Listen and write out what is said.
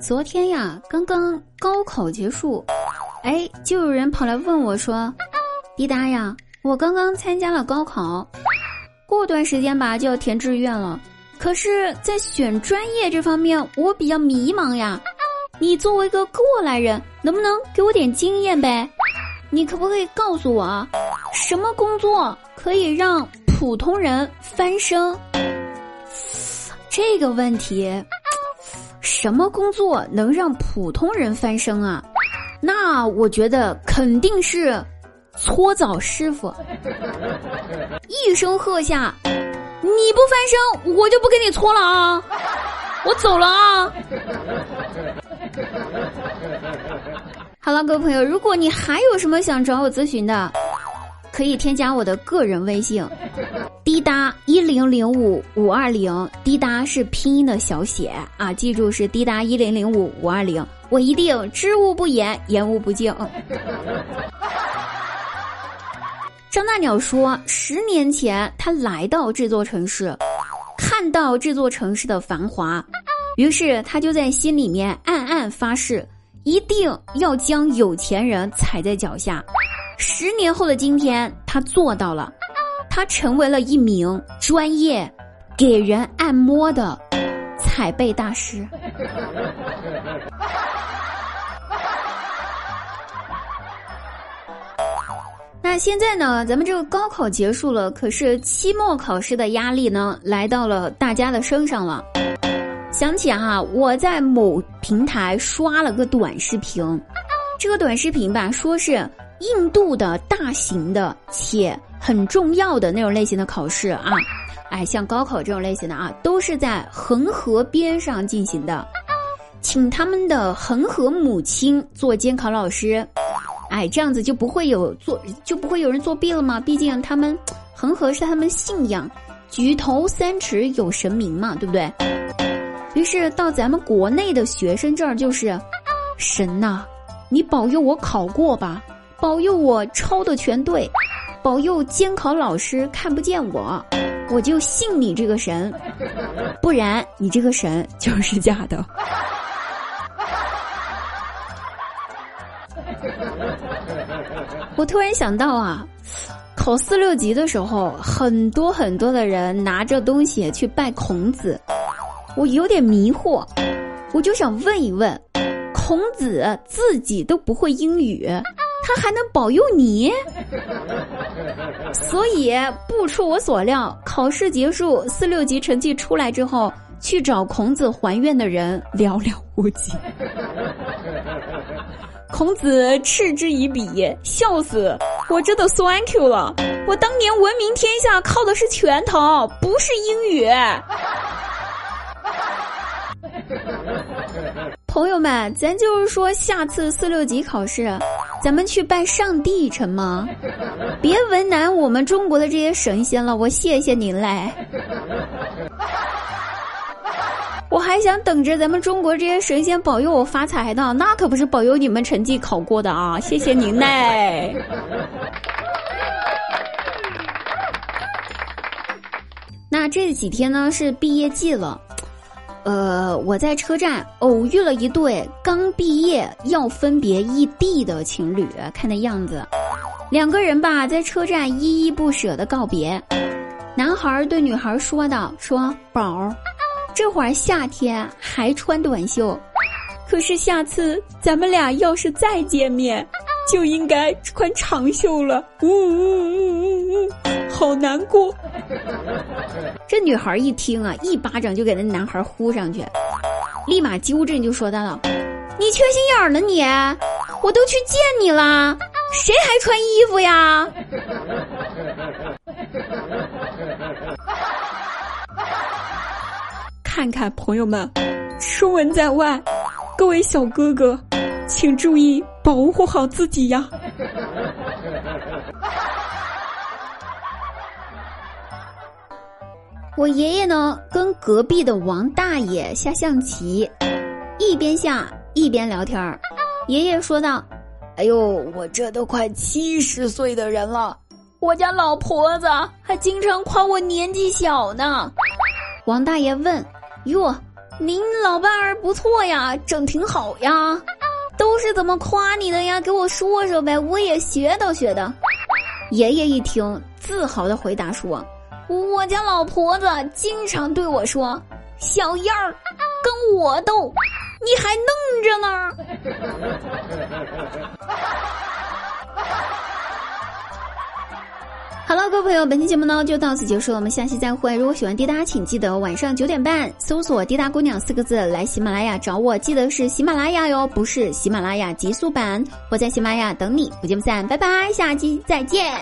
昨天呀，刚刚高考结束，哎，就有人跑来问我说：“滴答呀，我刚刚参加了高考，过段时间吧就要填志愿了，可是，在选专业这方面我比较迷茫呀。你作为一个过来人，能不能给我点经验呗？你可不可以告诉我，什么工作可以让普通人翻身？这个问题。”什么工作能让普通人翻身啊？那我觉得肯定是搓澡师傅。一声喝下，你不翻身，我就不给你搓了啊！我走了啊！好了，各位朋友，如果你还有什么想找我咨询的，可以添加我的个人微信。滴答一零零五五二零，滴答是拼音的小写啊，记住是滴答一零零五五二零，我一定知无不言，言无不尽。张大鸟说，十年前他来到这座城市，看到这座城市的繁华，于是他就在心里面暗暗发誓，一定要将有钱人踩在脚下。十年后的今天，他做到了。他成为了一名专业给人按摩的踩背大师。那现在呢？咱们这个高考结束了，可是期末考试的压力呢，来到了大家的身上了。想起哈，我在某平台刷了个短视频，这个短视频吧，说是印度的大型的且。很重要的那种类型的考试啊，哎，像高考这种类型的啊，都是在恒河边上进行的，请他们的恒河母亲做监考老师，哎，这样子就不会有做就不会有人作弊了吗？毕竟他们恒河是他们信仰，举头三尺有神明嘛，对不对？于是到咱们国内的学生这儿就是神呐，你保佑我考过吧，保佑我抄的全对。保佑监考老师看不见我，我就信你这个神，不然你这个神就是假的。我突然想到啊，考四六级的时候，很多很多的人拿着东西去拜孔子，我有点迷惑，我就想问一问，孔子自己都不会英语。他还能保佑你，所以不出我所料，考试结束，四六级成绩出来之后，去找孔子还愿的人寥寥无几。孔子嗤之以鼻，笑死！我真的 thank you 了，我当年闻名天下靠的是拳头，不是英语。朋友们，咱就是说，下次四六级考试，咱们去拜上帝成吗？别为难我们中国的这些神仙了，我谢谢您嘞。我还想等着咱们中国这些神仙保佑我发财呢，那可不是保佑你们成绩考过的啊！谢谢您嘞。那这几天呢是毕业季了。呃，我在车站偶遇了一对刚毕业要分别异地的情侣，看那样子，两个人吧在车站依依不舍的告别。男孩对女孩说道：“说宝儿，这会儿夏天还穿短袖，可是下次咱们俩要是再见面，就应该穿长袖了。”呜呜呜呜呜，好难过。这女孩一听啊，一巴掌就给那男孩呼上去，立马纠正就说道了：“你缺心眼儿呢你，我都去见你了，谁还穿衣服呀？” 看看朋友们，出门在外，各位小哥哥，请注意保护好自己呀。我爷爷呢，跟隔壁的王大爷下象棋，一边下一边聊天儿。爷爷说道：“哎呦，我这都快七十岁的人了，我家老婆子还经常夸我年纪小呢。”王大爷问：“哟，您老伴儿不错呀，整挺好呀，都是怎么夸你的呀？给我说说呗，我也学叨学的。”爷爷一听，自豪的回答说：“我家老婆子经常对我说，小燕儿，跟我斗，你还嫩着呢。”各位朋友，本期节目呢就到此结束了，我们下期再会。如果喜欢滴答，请记得晚上九点半搜索“滴答姑娘”四个字来喜马拉雅找我，记得是喜马拉雅哟，不是喜马拉雅极速版。我在喜马拉雅等你，不见不散，拜拜，下期再见。